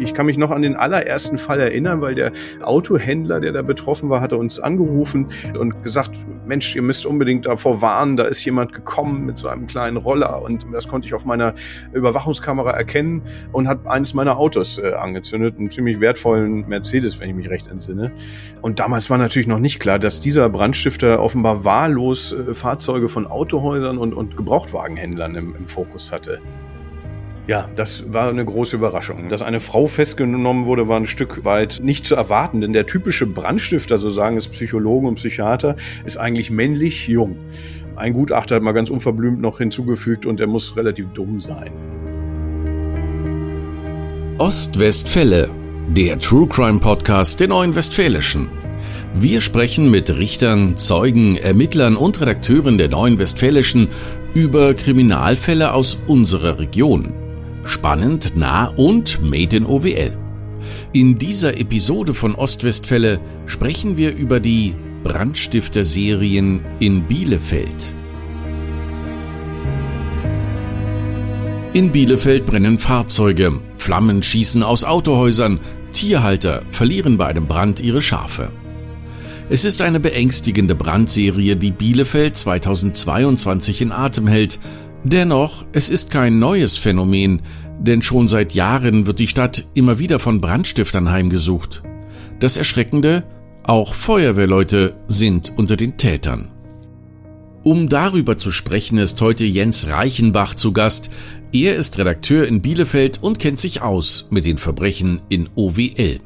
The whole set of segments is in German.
Ich kann mich noch an den allerersten Fall erinnern, weil der Autohändler, der da betroffen war, hatte uns angerufen und gesagt, Mensch, ihr müsst unbedingt davor warnen, da ist jemand gekommen mit so einem kleinen Roller und das konnte ich auf meiner Überwachungskamera erkennen und hat eines meiner Autos äh, angezündet, einen ziemlich wertvollen Mercedes, wenn ich mich recht entsinne. Und damals war natürlich noch nicht klar, dass dieser Brandstifter offenbar wahllos äh, Fahrzeuge von Autohäusern und, und Gebrauchtwagenhändlern im, im Fokus hatte. Ja, das war eine große Überraschung. Dass eine Frau festgenommen wurde, war ein Stück weit nicht zu erwarten, denn der typische Brandstifter, so sagen es Psychologen und Psychiater, ist eigentlich männlich jung. Ein Gutachter hat mal ganz unverblümt noch hinzugefügt und er muss relativ dumm sein. Ostwestfälle, der True Crime Podcast der Neuen Westfälischen. Wir sprechen mit Richtern, Zeugen, Ermittlern und Redakteuren der Neuen Westfälischen über Kriminalfälle aus unserer Region. Spannend, nah und made in OWL. In dieser Episode von Ostwestfälle sprechen wir über die Brandstifter-Serien in Bielefeld. In Bielefeld brennen Fahrzeuge, Flammen schießen aus Autohäusern, Tierhalter verlieren bei einem Brand ihre Schafe. Es ist eine beängstigende Brandserie, die Bielefeld 2022 in Atem hält, Dennoch, es ist kein neues Phänomen, denn schon seit Jahren wird die Stadt immer wieder von Brandstiftern heimgesucht. Das Erschreckende, auch Feuerwehrleute sind unter den Tätern. Um darüber zu sprechen, ist heute Jens Reichenbach zu Gast. Er ist Redakteur in Bielefeld und kennt sich aus mit den Verbrechen in OWL.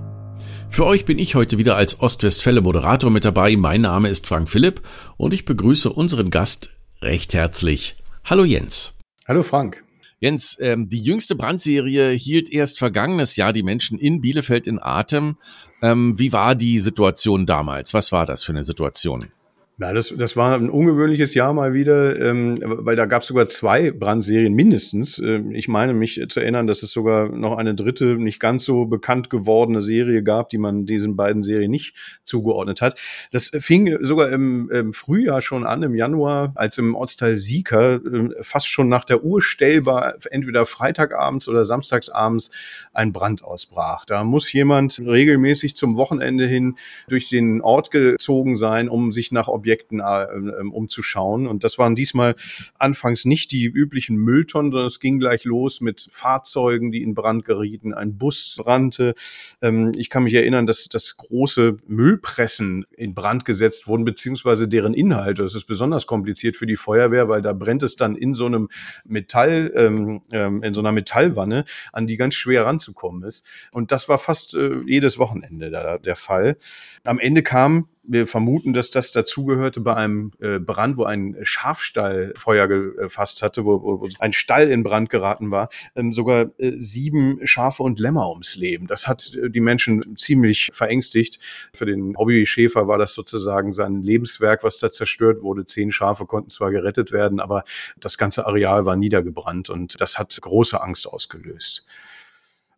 Für euch bin ich heute wieder als Ostwestfälle Moderator mit dabei. Mein Name ist Frank Philipp und ich begrüße unseren Gast recht herzlich. Hallo Jens. Hallo Frank. Jens, ähm, die jüngste Brandserie hielt erst vergangenes Jahr die Menschen in Bielefeld in Atem. Ähm, wie war die Situation damals? Was war das für eine Situation? Ja, das, das war ein ungewöhnliches Jahr mal wieder, ähm, weil da gab es sogar zwei Brandserien mindestens. Ähm, ich meine mich zu erinnern, dass es sogar noch eine dritte, nicht ganz so bekannt gewordene Serie gab, die man diesen beiden Serien nicht zugeordnet hat. Das fing sogar im, im Frühjahr schon an, im Januar, als im Ortsteil Sieker äh, fast schon nach der Uhr stellbar, entweder Freitagabends oder Samstagsabends, ein Brand ausbrach. Da muss jemand regelmäßig zum Wochenende hin durch den Ort gezogen sein, um sich nach Objekten äh, ähm, umzuschauen. Und das waren diesmal anfangs nicht die üblichen Mülltonnen, sondern es ging gleich los mit Fahrzeugen, die in Brand gerieten. Ein Bus brannte. Ähm, ich kann mich erinnern, dass, dass große Müllpressen in Brand gesetzt wurden, beziehungsweise deren Inhalte. Das ist besonders kompliziert für die Feuerwehr, weil da brennt es dann in so einem Metall, ähm, ähm in so einer Metallwanne, an die ganz schwer ranzukommen ist. Und das war fast äh, jedes Wochenende der Fall. Am Ende kam wir vermuten, dass das dazugehörte bei einem äh, Brand, wo ein Schafstall Feuer gefasst hatte, wo, ein Stall in Brand geraten war, ähm, sogar äh, sieben Schafe und Lämmer ums Leben. Das hat äh, die Menschen ziemlich verängstigt. Für den Hobbyschäfer war das sozusagen sein Lebenswerk, was da zerstört wurde. Zehn Schafe konnten zwar gerettet werden, aber das ganze Areal war niedergebrannt und das hat große Angst ausgelöst.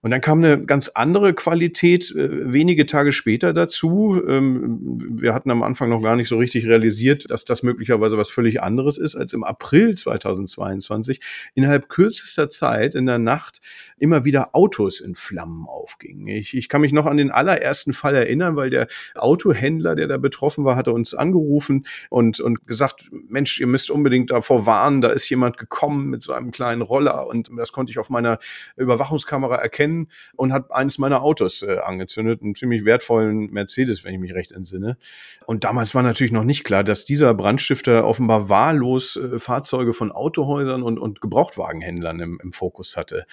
Und dann kam eine ganz andere Qualität äh, wenige Tage später dazu. Ähm, wir hatten am Anfang noch gar nicht so richtig realisiert, dass das möglicherweise was völlig anderes ist, als im April 2022 innerhalb kürzester Zeit in der Nacht immer wieder Autos in Flammen aufgingen. Ich, ich kann mich noch an den allerersten Fall erinnern, weil der Autohändler, der da betroffen war, hatte uns angerufen und, und gesagt, Mensch, ihr müsst unbedingt davor warnen, da ist jemand gekommen mit so einem kleinen Roller und das konnte ich auf meiner Überwachungskamera erkennen und hat eines meiner Autos äh, angezündet, einen ziemlich wertvollen Mercedes, wenn ich mich recht entsinne. Und damals war natürlich noch nicht klar, dass dieser Brandstifter offenbar wahllos äh, Fahrzeuge von Autohäusern und, und Gebrauchtwagenhändlern im, im Fokus hatte.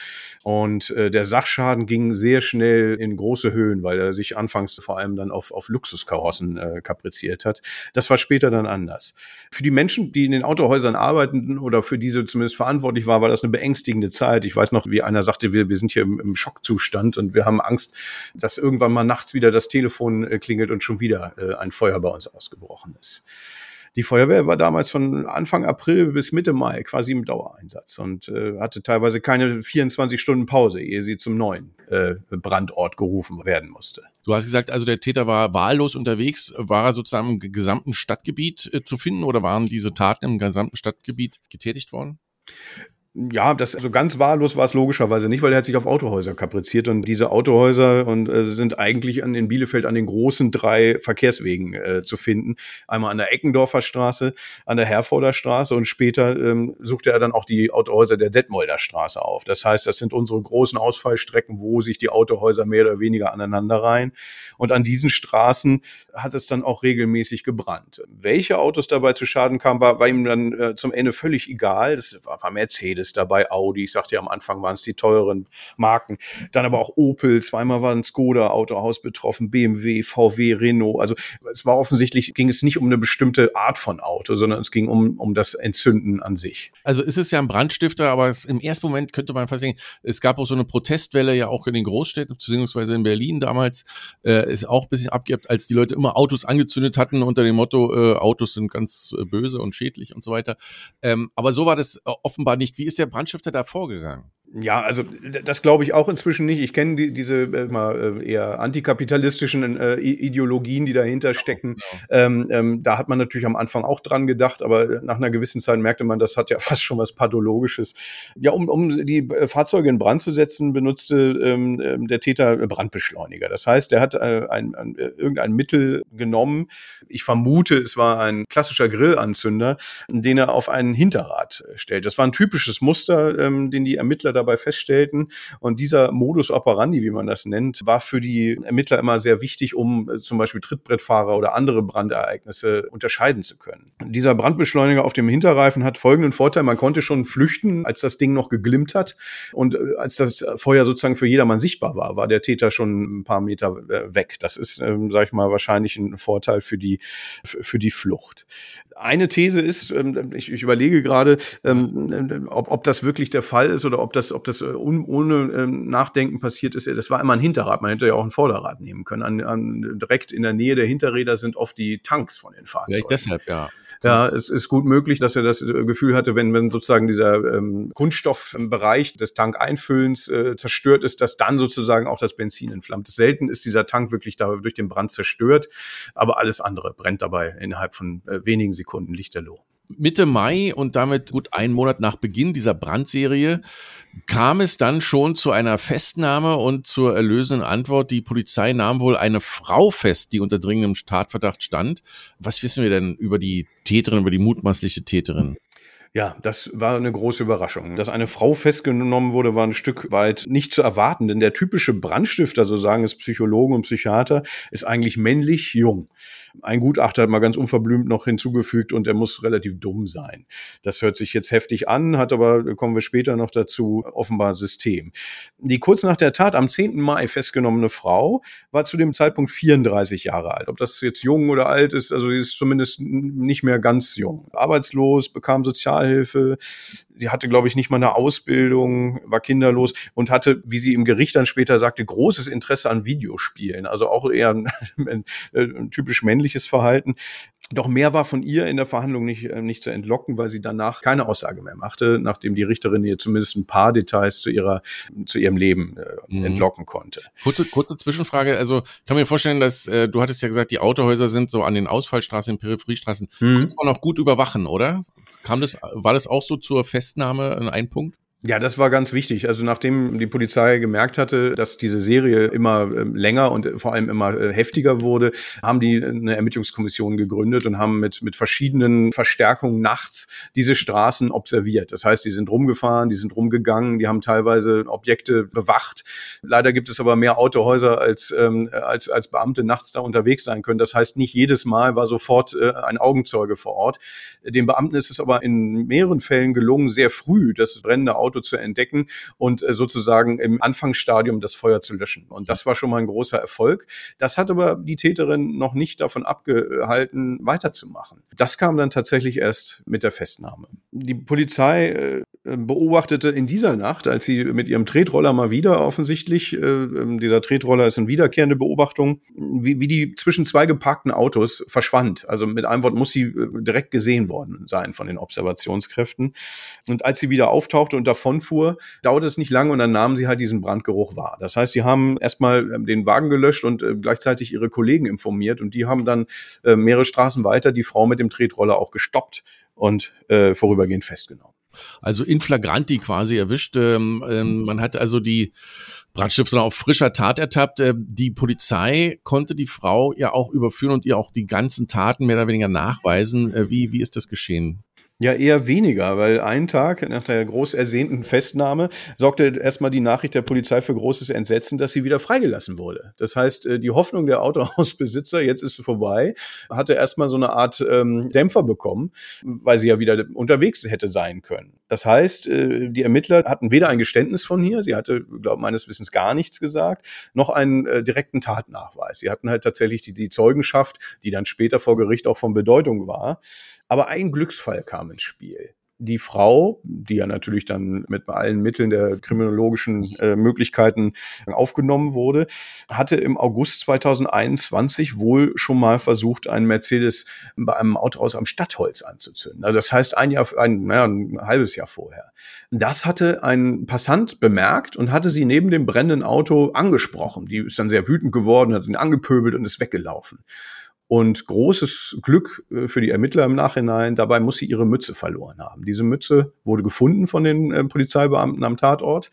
Und äh, der Sachschaden ging sehr schnell in große Höhen, weil er sich anfangs vor allem dann auf, auf Luxuskarossen äh, kapriziert hat. Das war später dann anders. Für die Menschen, die in den Autohäusern arbeiteten oder für diese zumindest verantwortlich war, war das eine beängstigende Zeit. Ich weiß noch, wie einer sagte, wir, wir sind hier im, im Schockzustand und wir haben Angst, dass irgendwann mal nachts wieder das Telefon äh, klingelt und schon wieder äh, ein Feuer bei uns ausgebrochen ist. Die Feuerwehr war damals von Anfang April bis Mitte Mai quasi im Dauereinsatz und äh, hatte teilweise keine 24 Stunden Pause, ehe sie zum neuen äh, Brandort gerufen werden musste. Du hast gesagt, also der Täter war wahllos unterwegs. War er sozusagen im gesamten Stadtgebiet äh, zu finden oder waren diese Taten im gesamten Stadtgebiet getätigt worden? Ja, das also ganz wahllos war es logischerweise nicht, weil er hat sich auf Autohäuser kapriziert und diese Autohäuser und äh, sind eigentlich an, in Bielefeld an den großen drei Verkehrswegen äh, zu finden. Einmal an der Eckendorfer Straße, an der Herforder Straße und später ähm, suchte er dann auch die Autohäuser der Detmolder Straße auf. Das heißt, das sind unsere großen Ausfallstrecken, wo sich die Autohäuser mehr oder weniger aneinander reihen. Und an diesen Straßen hat es dann auch regelmäßig gebrannt. Welche Autos dabei zu Schaden kamen, war, war ihm dann äh, zum Ende völlig egal. Das war, war Mercedes Mercedes dabei, Audi, ich sagte ja am Anfang waren es die teuren Marken, dann aber auch Opel, zweimal war ein Skoda Autohaus betroffen, BMW, VW, Renault. Also es war offensichtlich, ging es nicht um eine bestimmte Art von Auto, sondern es ging um, um das Entzünden an sich. Also ist es ja ein Brandstifter, aber es, im ersten Moment könnte man fast sagen, es gab auch so eine Protestwelle ja auch in den Großstädten, beziehungsweise in Berlin damals, äh, ist auch ein bisschen abgehabt, als die Leute immer Autos angezündet hatten unter dem Motto, äh, Autos sind ganz äh, böse und schädlich und so weiter. Ähm, aber so war das äh, offenbar nicht. Wie ist der Brandstifter da vorgegangen? Ja, also das glaube ich auch inzwischen nicht. Ich kenne die, diese äh, mal, äh, eher antikapitalistischen äh, Ideologien, die dahinter stecken. Genau. Ähm, ähm, da hat man natürlich am Anfang auch dran gedacht, aber nach einer gewissen Zeit merkte man, das hat ja fast schon was Pathologisches. Ja, um, um die äh, Fahrzeuge in Brand zu setzen, benutzte ähm, ähm der Täter Brandbeschleuniger. Das heißt, er hat äh, ein, ein, irgendein Mittel genommen. Ich vermute, es war ein klassischer Grillanzünder, den er auf ein Hinterrad stellt. Das war ein typisches Muster, ähm, den die Ermittler da dabei feststellten. Und dieser Modus operandi, wie man das nennt, war für die Ermittler immer sehr wichtig, um äh, zum Beispiel Trittbrettfahrer oder andere Brandereignisse unterscheiden zu können. Dieser Brandbeschleuniger auf dem Hinterreifen hat folgenden Vorteil. Man konnte schon flüchten, als das Ding noch geglimmt hat. Und äh, als das Feuer sozusagen für jedermann sichtbar war, war der Täter schon ein paar Meter äh, weg. Das ist, ähm, sag ich mal, wahrscheinlich ein Vorteil für die, für die Flucht. Eine These ist, ähm, ich, ich überlege gerade, ähm, ob, ob das wirklich der Fall ist oder ob das, ob das äh, ohne ähm, Nachdenken passiert ist. Das war immer ein Hinterrad. Man hätte ja auch ein Vorderrad nehmen können. An, an, direkt in der Nähe der Hinterräder sind oft die Tanks von den Fahrzeugen. Vielleicht deshalb, ja. Ja, es ist gut möglich, dass er das äh, Gefühl hatte, wenn, wenn sozusagen dieser ähm, Kunststoffbereich des Tankeinfüllens äh, zerstört ist, dass dann sozusagen auch das Benzin entflammt. Selten ist dieser Tank wirklich da durch den Brand zerstört, aber alles andere brennt dabei innerhalb von äh, wenigen Sekunden lichterloh. Mitte Mai und damit gut einen Monat nach Beginn dieser Brandserie kam es dann schon zu einer Festnahme und zur erlösenden Antwort. Die Polizei nahm wohl eine Frau fest, die unter dringendem Tatverdacht stand. Was wissen wir denn über die Täterin, über die mutmaßliche Täterin? Ja, das war eine große Überraschung. Dass eine Frau festgenommen wurde, war ein Stück weit nicht zu erwarten, denn der typische Brandstifter, so sagen es Psychologen und Psychiater, ist eigentlich männlich jung. Ein Gutachter hat mal ganz unverblümt noch hinzugefügt und er muss relativ dumm sein. Das hört sich jetzt heftig an, hat aber, kommen wir später noch dazu, offenbar System. Die kurz nach der Tat am 10. Mai festgenommene Frau war zu dem Zeitpunkt 34 Jahre alt. Ob das jetzt jung oder alt ist, also sie ist zumindest nicht mehr ganz jung. Arbeitslos, bekam Sozialhilfe, sie hatte, glaube ich, nicht mal eine Ausbildung, war kinderlos und hatte, wie sie im Gericht dann später sagte, großes Interesse an Videospielen. Also auch eher ein, ein, ein typisch männliches Verhalten. Doch mehr war von ihr in der Verhandlung nicht, äh, nicht zu entlocken, weil sie danach keine Aussage mehr machte, nachdem die Richterin ihr zumindest ein paar Details zu ihrer, zu ihrem Leben äh, mhm. entlocken konnte. Kurze, kurze Zwischenfrage. Also kann mir vorstellen, dass äh, du hattest ja gesagt, die Autohäuser sind so an den Ausfallstraßen, Peripheriestraßen. Mhm. Konnte man auch gut überwachen, oder? Kam das, war das auch so zur Festnahme ein Punkt? Ja, das war ganz wichtig. Also nachdem die Polizei gemerkt hatte, dass diese Serie immer ähm, länger und vor allem immer äh, heftiger wurde, haben die eine Ermittlungskommission gegründet und haben mit, mit verschiedenen Verstärkungen nachts diese Straßen observiert. Das heißt, die sind rumgefahren, die sind rumgegangen, die haben teilweise Objekte bewacht. Leider gibt es aber mehr Autohäuser, als, ähm, als, als Beamte nachts da unterwegs sein können. Das heißt, nicht jedes Mal war sofort äh, ein Augenzeuge vor Ort. Den Beamten ist es aber in mehreren Fällen gelungen, sehr früh das brennende Auto Auto zu entdecken und äh, sozusagen im Anfangsstadium das Feuer zu löschen. Und das war schon mal ein großer Erfolg. Das hat aber die Täterin noch nicht davon abgehalten, weiterzumachen. Das kam dann tatsächlich erst mit der Festnahme. Die Polizei äh, beobachtete in dieser Nacht, als sie mit ihrem Tretroller mal wieder offensichtlich, äh, ähm, dieser Tretroller ist eine wiederkehrende Beobachtung, wie, wie die zwischen zwei geparkten Autos verschwand. Also mit einem Wort muss sie direkt gesehen worden sein von den Observationskräften. Und als sie wieder auftauchte und davonfuhr, dauerte es nicht lange und dann nahmen sie halt diesen Brandgeruch wahr. Das heißt, sie haben erstmal ähm, den Wagen gelöscht und äh, gleichzeitig ihre Kollegen informiert und die haben dann äh, mehrere Straßen weiter die Frau mit dem Tretroller auch gestoppt und äh, vorübergehend festgenommen. Also in flagranti quasi erwischt. Ähm, ähm, man hat also die Brandstifter auf frischer Tat ertappt. Äh, die Polizei konnte die Frau ja auch überführen und ihr auch die ganzen Taten mehr oder weniger nachweisen. Äh, wie, wie ist das geschehen? Ja, eher weniger, weil einen Tag nach der groß ersehnten Festnahme sorgte erstmal die Nachricht der Polizei für großes Entsetzen, dass sie wieder freigelassen wurde. Das heißt, äh, die Hoffnung der Autohausbesitzer, jetzt ist sie vorbei, hatte erstmal so eine Art ähm, Dämpfer bekommen, weil sie ja wieder unterwegs hätte sein können. Das heißt, äh, die Ermittler hatten weder ein Geständnis von hier, sie hatte, glaube meines Wissens gar nichts gesagt, noch einen äh, direkten Tatnachweis. Sie hatten halt tatsächlich die, die Zeugenschaft, die dann später vor Gericht auch von Bedeutung war. Aber ein Glücksfall kam ins Spiel. Die Frau, die ja natürlich dann mit allen Mitteln der kriminologischen äh, Möglichkeiten aufgenommen wurde, hatte im August 2021 wohl schon mal versucht, einen Mercedes bei einem Autohaus am Stadtholz anzuzünden. Also das heißt ein Jahr, ein, naja, ein halbes Jahr vorher. Das hatte ein Passant bemerkt und hatte sie neben dem brennenden Auto angesprochen. Die ist dann sehr wütend geworden, hat ihn angepöbelt und ist weggelaufen. Und großes Glück äh, für die Ermittler im Nachhinein, dabei muss sie ihre Mütze verloren haben. Diese Mütze wurde gefunden von den äh, Polizeibeamten am Tatort.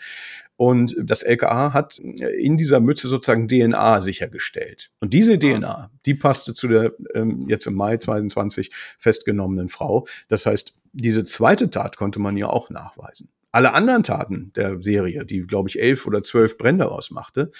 Und das LKA hat äh, in dieser Mütze sozusagen DNA sichergestellt. Und diese ah. DNA, die passte zu der ähm, jetzt im Mai 22 festgenommenen Frau. Das heißt, diese zweite Tat konnte man ja auch nachweisen. Alle anderen Taten der Serie, die, glaube ich, elf oder zwölf Brände ausmachte,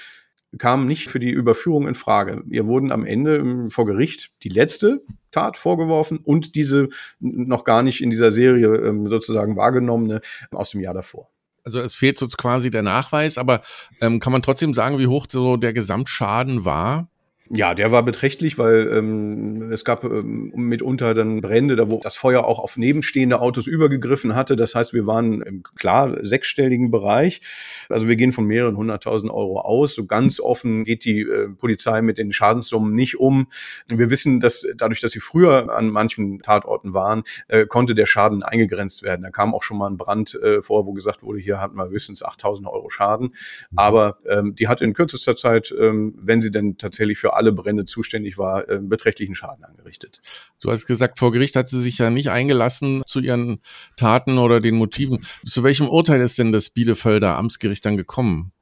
kam nicht für die Überführung in Frage. Ihr wurden am Ende ähm, vor Gericht die letzte Tat vorgeworfen und diese noch gar nicht in dieser Serie ähm, sozusagen wahrgenommene aus dem Jahr davor. Also es fehlt so quasi der Nachweis, aber ähm, kann man trotzdem sagen, wie hoch so der Gesamtschaden war? Ja, der war beträchtlich, weil ähm, es gab ähm, mitunter dann Brände, da wo das Feuer auch auf nebenstehende Autos übergegriffen hatte. Das heißt, wir waren im klar sechsstelligen Bereich. Also wir gehen von mehreren hunderttausend Euro aus. So ganz offen geht die äh, Polizei mit den Schadenssummen nicht um. Wir wissen, dass dadurch, dass sie früher an manchen Tatorten waren, äh, konnte der Schaden eingegrenzt werden. Da kam auch schon mal ein Brand äh, vor, wo gesagt wurde, hier hatten wir höchstens 8000 Euro Schaden. Aber ähm, die hat in kürzester Zeit, ähm, wenn sie denn tatsächlich für alle Brände zuständig war, äh, beträchtlichen Schaden angerichtet. Du hast gesagt, vor Gericht hat sie sich ja nicht eingelassen zu ihren Taten oder den Motiven. Zu welchem Urteil ist denn das Bielefelder Amtsgericht dann gekommen?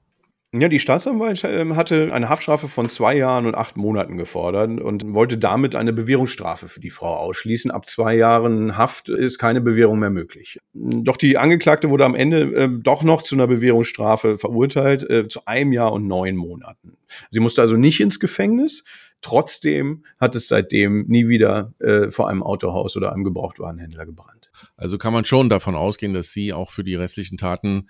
Ja, die Staatsanwaltschaft ähm, hatte eine Haftstrafe von zwei Jahren und acht Monaten gefordert und wollte damit eine Bewährungsstrafe für die Frau ausschließen. Ab zwei Jahren Haft ist keine Bewährung mehr möglich. Doch die Angeklagte wurde am Ende äh, doch noch zu einer Bewährungsstrafe verurteilt, äh, zu einem Jahr und neun Monaten. Sie musste also nicht ins Gefängnis. Trotzdem hat es seitdem nie wieder äh, vor einem Autohaus oder einem Gebrauchtwarenhändler gebrannt. Also kann man schon davon ausgehen, dass sie auch für die restlichen Taten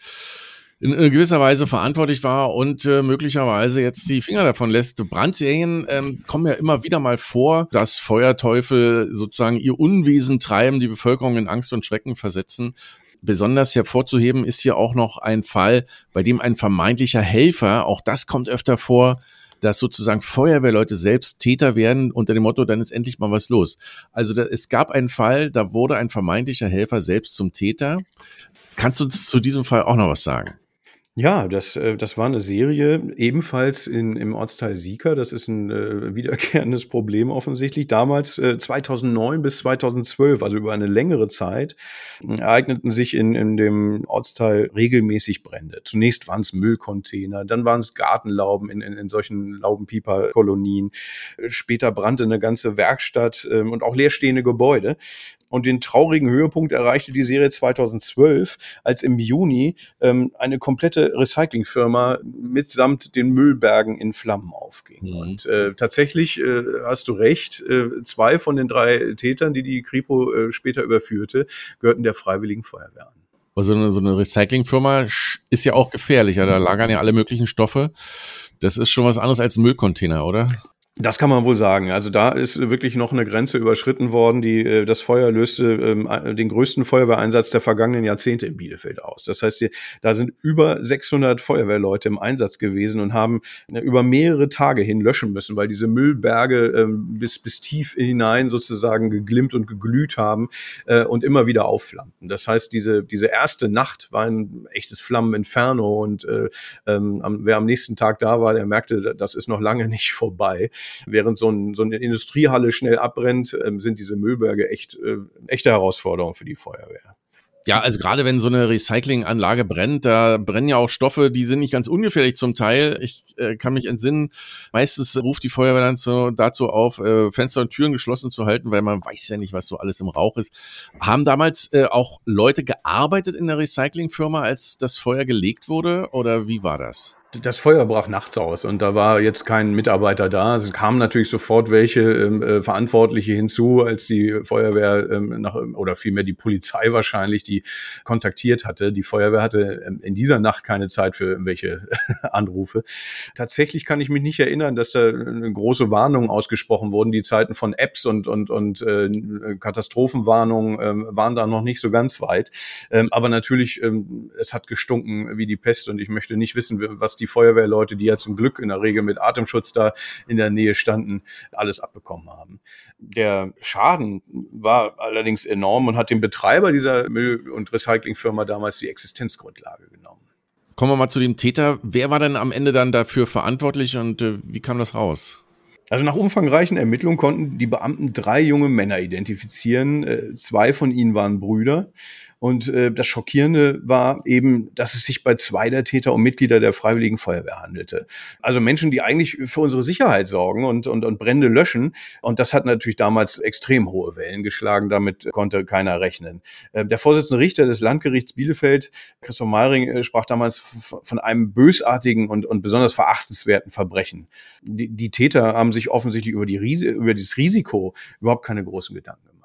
in, gewisser Weise verantwortlich war und äh, möglicherweise jetzt die Finger davon lässt. Brandserien ähm, kommen ja immer wieder mal vor, dass Feuerteufel sozusagen ihr Unwesen treiben, die Bevölkerung in Angst und Schrecken versetzen. Besonders hervorzuheben ist hier auch noch ein Fall, bei dem ein vermeintlicher Helfer, auch das kommt öfter vor, dass sozusagen Feuerwehrleute selbst Täter werden unter dem Motto, dann ist endlich mal was los. Also da, es gab einen Fall, da wurde ein vermeintlicher Helfer selbst zum Täter. Kannst du uns zu diesem Fall auch noch was sagen? Ja, das, äh, das war eine Serie, ebenfalls in, im Ortsteil Sieker. Das ist ein äh, wiederkehrendes Problem offensichtlich. Damals, äh, 2009 bis 2012, also über eine längere Zeit, ereigneten sich in, in dem Ortsteil regelmäßig Brände. Zunächst waren es Müllcontainer, dann waren es Gartenlauben in, in, in solchen Laubenpieper-Kolonien. Später brannte eine ganze Werkstatt ähm, und auch leerstehende Gebäude. Und den traurigen Höhepunkt erreichte die Serie 2012, als im Juni ähm, eine komplette Recyclingfirma mitsamt den Müllbergen in Flammen aufging. Mhm. Und äh, tatsächlich äh, hast du recht, äh, zwei von den drei Tätern, die die Kripo äh, später überführte, gehörten der Freiwilligen Feuerwehr an. Also eine, so eine Recyclingfirma ist ja auch gefährlich. Da lagern ja alle möglichen Stoffe. Das ist schon was anderes als Müllcontainer, oder? Das kann man wohl sagen. Also da ist wirklich noch eine Grenze überschritten worden. Die, äh, das Feuer löste ähm, den größten Feuerwehreinsatz der vergangenen Jahrzehnte in Bielefeld aus. Das heißt, die, da sind über 600 Feuerwehrleute im Einsatz gewesen und haben äh, über mehrere Tage hin löschen müssen, weil diese Müllberge ähm, bis, bis tief hinein sozusagen geglimmt und geglüht haben äh, und immer wieder aufflammten. Das heißt, diese, diese erste Nacht war ein echtes Flammeninferno und äh, ähm, wer am nächsten Tag da war, der merkte, das ist noch lange nicht vorbei. Während so, ein, so eine Industriehalle schnell abbrennt, äh, sind diese Müllberge echt äh, echte Herausforderung für die Feuerwehr. Ja, also gerade wenn so eine Recyclinganlage brennt, da brennen ja auch Stoffe, die sind nicht ganz ungefährlich zum Teil. Ich äh, kann mich entsinnen, meistens ruft die Feuerwehr dann so, dazu auf, äh, Fenster und Türen geschlossen zu halten, weil man weiß ja nicht, was so alles im Rauch ist. Haben damals äh, auch Leute gearbeitet in der Recyclingfirma, als das Feuer gelegt wurde oder wie war das? Das Feuer brach nachts aus und da war jetzt kein Mitarbeiter da. Es kamen natürlich sofort welche ähm, äh, Verantwortliche hinzu, als die Feuerwehr ähm, nach, oder vielmehr die Polizei wahrscheinlich, die kontaktiert hatte. Die Feuerwehr hatte ähm, in dieser Nacht keine Zeit für irgendwelche Anrufe. Tatsächlich kann ich mich nicht erinnern, dass da große Warnung ausgesprochen wurden. Die Zeiten von Apps und, und, und äh, Katastrophenwarnungen äh, waren da noch nicht so ganz weit. Ähm, aber natürlich, ähm, es hat gestunken wie die Pest und ich möchte nicht wissen, was die die Feuerwehrleute, die ja zum Glück in der Regel mit Atemschutz da in der Nähe standen, alles abbekommen haben. Der Schaden war allerdings enorm und hat dem Betreiber dieser Müll- und Recyclingfirma damals die Existenzgrundlage genommen. Kommen wir mal zu dem Täter. Wer war denn am Ende dann dafür verantwortlich und äh, wie kam das raus? Also nach umfangreichen Ermittlungen konnten die Beamten drei junge Männer identifizieren. Äh, zwei von ihnen waren Brüder. Und äh, das Schockierende war eben, dass es sich bei zwei der Täter um Mitglieder der Freiwilligen Feuerwehr handelte. Also Menschen, die eigentlich für unsere Sicherheit sorgen und, und, und Brände löschen. Und das hat natürlich damals extrem hohe Wellen geschlagen. Damit konnte keiner rechnen. Äh, der Vorsitzende Richter des Landgerichts Bielefeld, Christoph Meiring, äh, sprach damals von einem bösartigen und, und besonders verachtenswerten Verbrechen. Die, die Täter haben sich offensichtlich über, die, über dieses Risiko überhaupt keine großen Gedanken gemacht.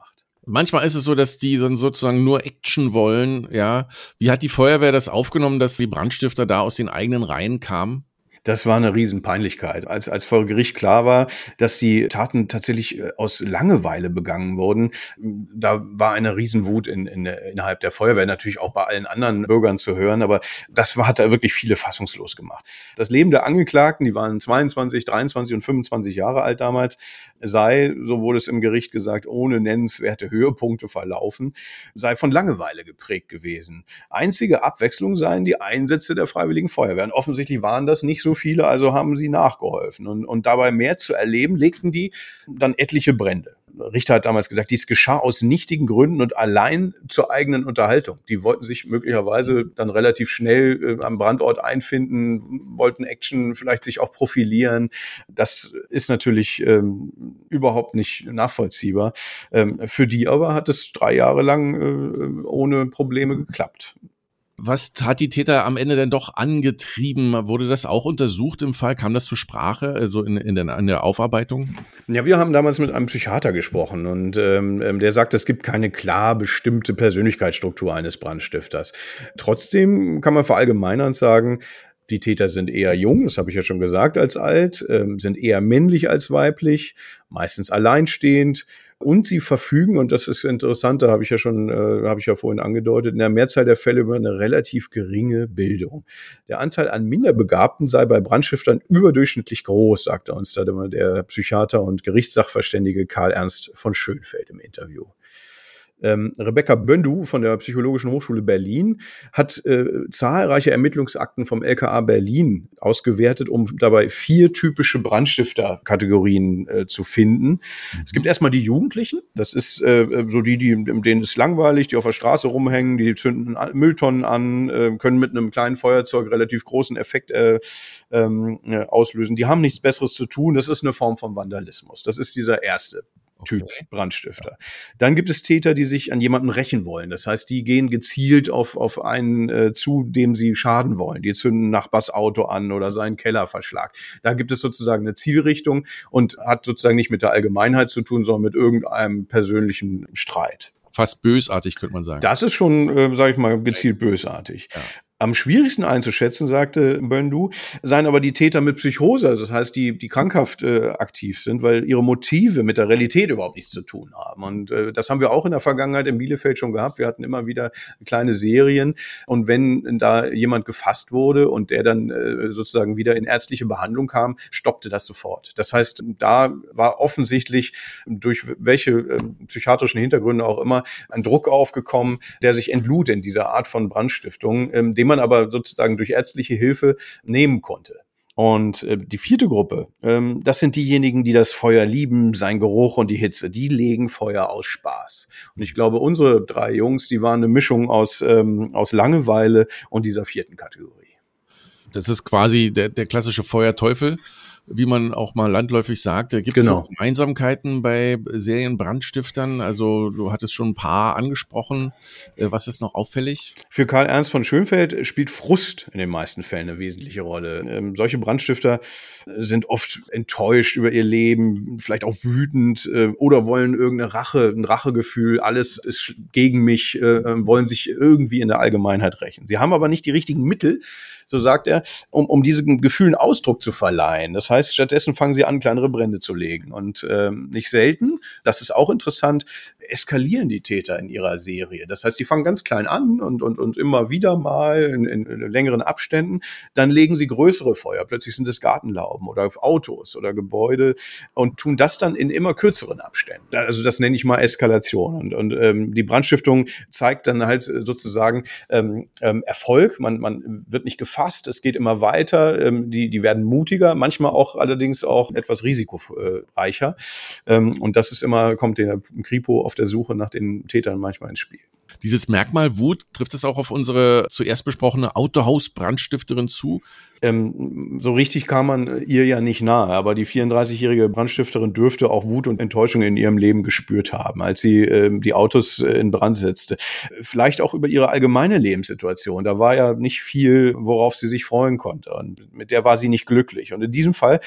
Manchmal ist es so, dass die dann sozusagen nur Action wollen, ja. Wie hat die Feuerwehr das aufgenommen, dass die Brandstifter da aus den eigenen Reihen kamen? Das war eine Riesenpeinlichkeit. Als, als vor Gericht klar war, dass die Taten tatsächlich äh, aus Langeweile begangen wurden, da war eine Riesenwut in, in, innerhalb der Feuerwehr, natürlich auch bei allen anderen Bürgern zu hören, aber das hat da wirklich viele fassungslos gemacht. Das Leben der Angeklagten, die waren 22, 23 und 25 Jahre alt damals, sei, so wurde es im Gericht gesagt, ohne nennenswerte Höhepunkte verlaufen, sei von Langeweile geprägt gewesen. Einzige Abwechslung seien die Einsätze der Freiwilligen Feuerwehr. Und offensichtlich waren das nicht so so viele, also haben sie nachgeholfen. Und, und dabei mehr zu erleben, legten die dann etliche Brände. Richter hat damals gesagt, dies geschah aus nichtigen Gründen und allein zur eigenen Unterhaltung. Die wollten sich möglicherweise dann relativ schnell äh, am Brandort einfinden, wollten Action vielleicht sich auch profilieren. Das ist natürlich ähm, überhaupt nicht nachvollziehbar. Ähm, für die aber hat es drei Jahre lang äh, ohne Probleme geklappt. Was hat die Täter am Ende denn doch angetrieben? Wurde das auch untersucht im Fall? Kam das zur Sprache, also in, in, der, in der Aufarbeitung? Ja, wir haben damals mit einem Psychiater gesprochen und ähm, ähm, der sagt, es gibt keine klar bestimmte Persönlichkeitsstruktur eines Brandstifters. Trotzdem kann man verallgemeinern sagen, die Täter sind eher jung, das habe ich ja schon gesagt, als alt, ähm, sind eher männlich als weiblich, meistens alleinstehend und sie verfügen, und das ist interessant, da habe ich ja schon, äh, habe ich ja vorhin angedeutet, in der Mehrzahl der Fälle über eine relativ geringe Bildung. Der Anteil an Minderbegabten sei bei Brandstiftern überdurchschnittlich groß, sagte uns da der Psychiater und Gerichtssachverständige Karl Ernst von Schönfeld im Interview. Ähm, Rebecca Böndu von der Psychologischen Hochschule Berlin hat äh, zahlreiche Ermittlungsakten vom LKA Berlin ausgewertet, um dabei vier typische Brandstifter-Kategorien äh, zu finden. Mhm. Es gibt erstmal die Jugendlichen, das ist äh, so die, die, denen ist langweilig, die auf der Straße rumhängen, die zünden Mülltonnen an, äh, können mit einem kleinen Feuerzeug relativ großen Effekt äh, ähm, äh, auslösen. Die haben nichts Besseres zu tun. Das ist eine Form von Vandalismus. Das ist dieser erste Typ okay. Brandstifter. Dann gibt es Täter, die sich an jemanden rächen wollen. Das heißt, die gehen gezielt auf, auf einen äh, zu, dem sie schaden wollen. Die zünden Nachbars Auto an oder seinen Kellerverschlag. Da gibt es sozusagen eine Zielrichtung und hat sozusagen nicht mit der Allgemeinheit zu tun, sondern mit irgendeinem persönlichen Streit fast bösartig, könnte man sagen. Das ist schon, äh, sage ich mal, gezielt bösartig. Ja. Am schwierigsten einzuschätzen, sagte Böndu, seien aber die Täter mit Psychose, also das heißt, die, die krankhaft äh, aktiv sind, weil ihre Motive mit der Realität überhaupt nichts zu tun haben. Und äh, das haben wir auch in der Vergangenheit in Bielefeld schon gehabt. Wir hatten immer wieder kleine Serien. Und wenn da jemand gefasst wurde und der dann äh, sozusagen wieder in ärztliche Behandlung kam, stoppte das sofort. Das heißt, da war offensichtlich durch welche äh, psychiatrischen Hintergründe auch immer ein Druck aufgekommen, der sich entlud in dieser Art von Brandstiftung, ähm, dem man aber sozusagen durch ärztliche Hilfe nehmen konnte. Und äh, die vierte Gruppe, ähm, das sind diejenigen, die das Feuer lieben, sein Geruch und die Hitze. Die legen Feuer aus Spaß. Und ich glaube, unsere drei Jungs, die waren eine Mischung aus, ähm, aus Langeweile und dieser vierten Kategorie. Das ist quasi der, der klassische Feuerteufel wie man auch mal landläufig sagt. Gibt es genau. Gemeinsamkeiten bei Serienbrandstiftern? Also du hattest schon ein paar angesprochen. Äh, was ist noch auffällig? Für Karl Ernst von Schönfeld spielt Frust in den meisten Fällen eine wesentliche Rolle. Ähm, solche Brandstifter sind oft enttäuscht über ihr Leben, vielleicht auch wütend äh, oder wollen irgendeine Rache, ein Rachegefühl, alles ist gegen mich, äh, wollen sich irgendwie in der Allgemeinheit rächen. Sie haben aber nicht die richtigen Mittel, so sagt er, um, um diesen Gefühlen Ausdruck zu verleihen. Das heißt, stattdessen fangen sie an, kleinere Brände zu legen. Und ähm, nicht selten, das ist auch interessant, eskalieren die Täter in ihrer Serie. Das heißt, sie fangen ganz klein an und, und, und immer wieder mal in, in längeren Abständen. Dann legen sie größere Feuer. Plötzlich sind es Gartenlauben oder Autos oder Gebäude und tun das dann in immer kürzeren Abständen. Also das nenne ich mal Eskalation. Und, und ähm, die Brandstiftung zeigt dann halt sozusagen ähm, ähm, Erfolg. Man, man wird nicht gefasst. Es geht immer weiter. Ähm, die, die werden mutiger, manchmal auch allerdings auch etwas risikoreicher. Ähm, und das ist immer, kommt der Kripo auf der Suche nach den Tätern manchmal ins Spiel. Dieses Merkmal Wut, trifft es auch auf unsere zuerst besprochene Autohaus-Brandstifterin zu? Ähm, so richtig kam man ihr ja nicht nahe, aber die 34-jährige Brandstifterin dürfte auch Wut und Enttäuschung in ihrem Leben gespürt haben, als sie ähm, die Autos äh, in Brand setzte. Vielleicht auch über ihre allgemeine Lebenssituation. Da war ja nicht viel, worauf sie sich freuen konnte. Und mit der war sie nicht glücklich. Und in diesem Fall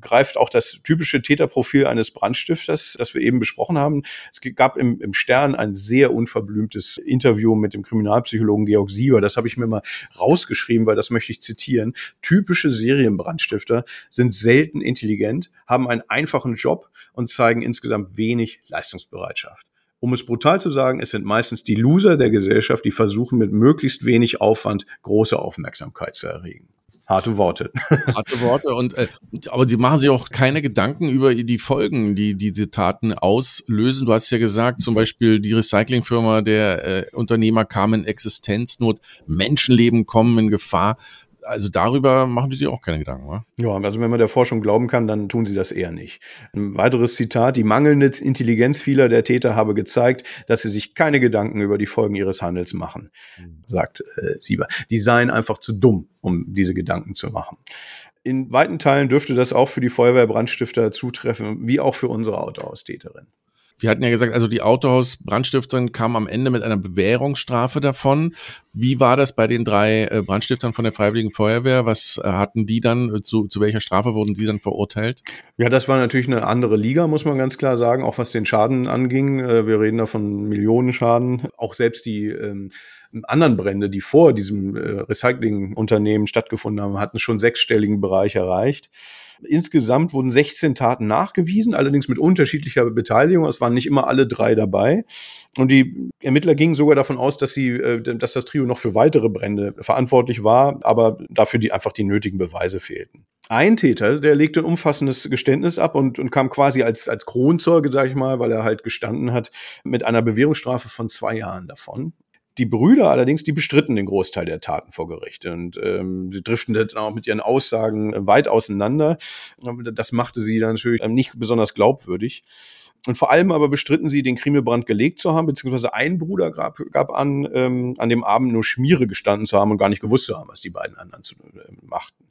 greift auch das typische Täterprofil eines Brandstifters, das wir eben besprochen haben. Es gab im, im Stern ein sehr unverblümtes Interview mit dem Kriminalpsychologen Georg Sieber. Das habe ich mir mal rausgeschrieben, weil das möchte ich zitieren typische Serienbrandstifter sind selten intelligent, haben einen einfachen Job und zeigen insgesamt wenig Leistungsbereitschaft. Um es brutal zu sagen, es sind meistens die Loser der Gesellschaft, die versuchen mit möglichst wenig Aufwand große Aufmerksamkeit zu erregen. Harte Worte. Harte Worte und äh, aber die machen sich auch keine Gedanken über die Folgen, die diese Taten auslösen. Du hast ja gesagt, zum Beispiel die Recyclingfirma, der äh, Unternehmer kam in Existenznot, Menschenleben kommen in Gefahr also darüber machen die sich auch keine Gedanken, oder? Ja, also wenn man der Forschung glauben kann, dann tun sie das eher nicht. Ein weiteres Zitat, die mangelnde Intelligenz vieler der Täter habe gezeigt, dass sie sich keine Gedanken über die Folgen ihres Handels machen, mhm. sagt äh, Sieber. Die seien einfach zu dumm, um diese Gedanken zu machen. In weiten Teilen dürfte das auch für die Feuerwehrbrandstifter zutreffen, wie auch für unsere Autohaustäterin. Wir hatten ja gesagt, also die Autohaus-Brandstiftern kamen am Ende mit einer Bewährungsstrafe davon. Wie war das bei den drei äh, Brandstiftern von der Freiwilligen Feuerwehr? Was äh, hatten die dann, äh, zu, zu welcher Strafe wurden die dann verurteilt? Ja, das war natürlich eine andere Liga, muss man ganz klar sagen, auch was den Schaden anging. Wir reden da von Millionenschaden. Auch selbst die ähm, anderen Brände, die vor diesem Recyclingunternehmen stattgefunden haben, hatten schon sechsstelligen Bereich erreicht. Insgesamt wurden 16 Taten nachgewiesen, allerdings mit unterschiedlicher Beteiligung. Es waren nicht immer alle drei dabei. Und die Ermittler gingen sogar davon aus, dass sie, äh, dass das Trio noch für weitere Brände verantwortlich war, aber dafür die einfach die nötigen Beweise fehlten. Ein Täter, der legte ein umfassendes Geständnis ab und, und kam quasi als, als Kronzeuge, sag ich mal, weil er halt gestanden hat, mit einer Bewährungsstrafe von zwei Jahren davon. Die Brüder allerdings, die bestritten den Großteil der Taten vor Gericht und ähm, sie driften dann auch mit ihren Aussagen äh, weit auseinander. Das machte sie dann natürlich ähm, nicht besonders glaubwürdig. Und vor allem aber bestritten sie, den Krimelbrand gelegt zu haben, beziehungsweise ein Bruder gab, gab an, ähm, an dem Abend nur Schmiere gestanden zu haben und gar nicht gewusst zu haben, was die beiden anderen zu, äh, machten.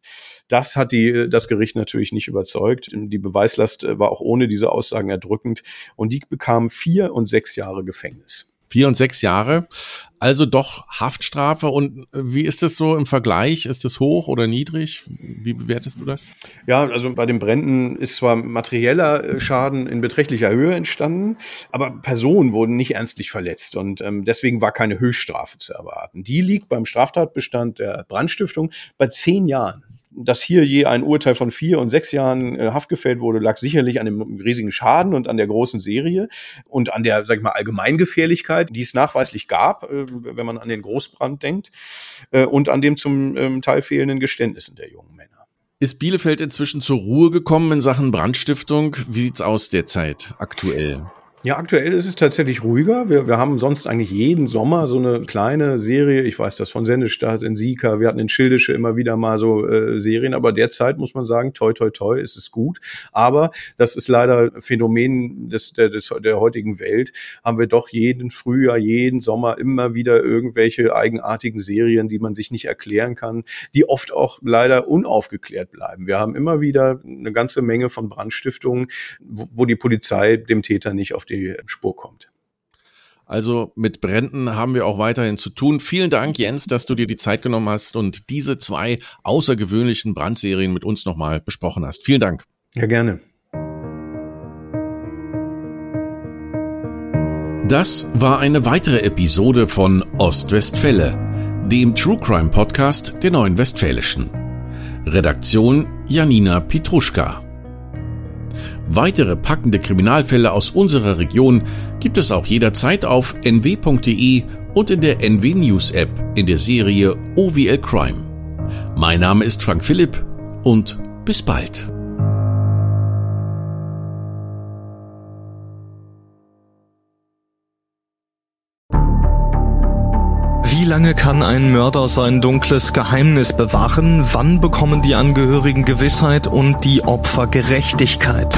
Das hat die, das Gericht natürlich nicht überzeugt. Die Beweislast äh, war auch ohne diese Aussagen erdrückend und die bekamen vier und sechs Jahre Gefängnis. Vier und sechs Jahre. Also doch Haftstrafe. Und wie ist das so im Vergleich? Ist das hoch oder niedrig? Wie bewertest du das? Ja, also bei den Bränden ist zwar materieller äh, Schaden in beträchtlicher Höhe entstanden, aber Personen wurden nicht ernstlich verletzt. Und ähm, deswegen war keine Höchststrafe zu erwarten. Die liegt beim Straftatbestand der Brandstiftung bei zehn Jahren dass hier je ein Urteil von vier und sechs Jahren äh, Haft gefällt wurde, lag sicherlich an dem riesigen Schaden und an der großen Serie und an der, sag ich mal, Allgemeingefährlichkeit, die es nachweislich gab, äh, wenn man an den Großbrand denkt, äh, und an dem zum ähm, Teil fehlenden Geständnissen der jungen Männer. Ist Bielefeld inzwischen zur Ruhe gekommen in Sachen Brandstiftung? Wie sieht's aus derzeit aktuell? Ja, aktuell ist es tatsächlich ruhiger. Wir, wir haben sonst eigentlich jeden Sommer so eine kleine Serie. Ich weiß das von Sendestadt in Sika. Wir hatten in Schildische immer wieder mal so äh, Serien. Aber derzeit muss man sagen, toi, toi, toi, ist es gut. Aber das ist leider Phänomen des, der, des, der heutigen Welt. Haben wir doch jeden Frühjahr, jeden Sommer immer wieder irgendwelche eigenartigen Serien, die man sich nicht erklären kann, die oft auch leider unaufgeklärt bleiben. Wir haben immer wieder eine ganze Menge von Brandstiftungen, wo, wo die Polizei dem Täter nicht auf Spur kommt. Also mit Bränden haben wir auch weiterhin zu tun. Vielen Dank, Jens, dass du dir die Zeit genommen hast und diese zwei außergewöhnlichen Brandserien mit uns nochmal besprochen hast. Vielen Dank. Ja, gerne. Das war eine weitere Episode von Ostwestfälle, dem True Crime Podcast der Neuen Westfälischen. Redaktion Janina Pitruschka. Weitere packende Kriminalfälle aus unserer Region gibt es auch jederzeit auf nw.de und in der NW News App in der Serie OWL Crime. Mein Name ist Frank Philipp und bis bald. Wie lange kann ein Mörder sein dunkles Geheimnis bewahren? Wann bekommen die Angehörigen Gewissheit und die Opfer Gerechtigkeit?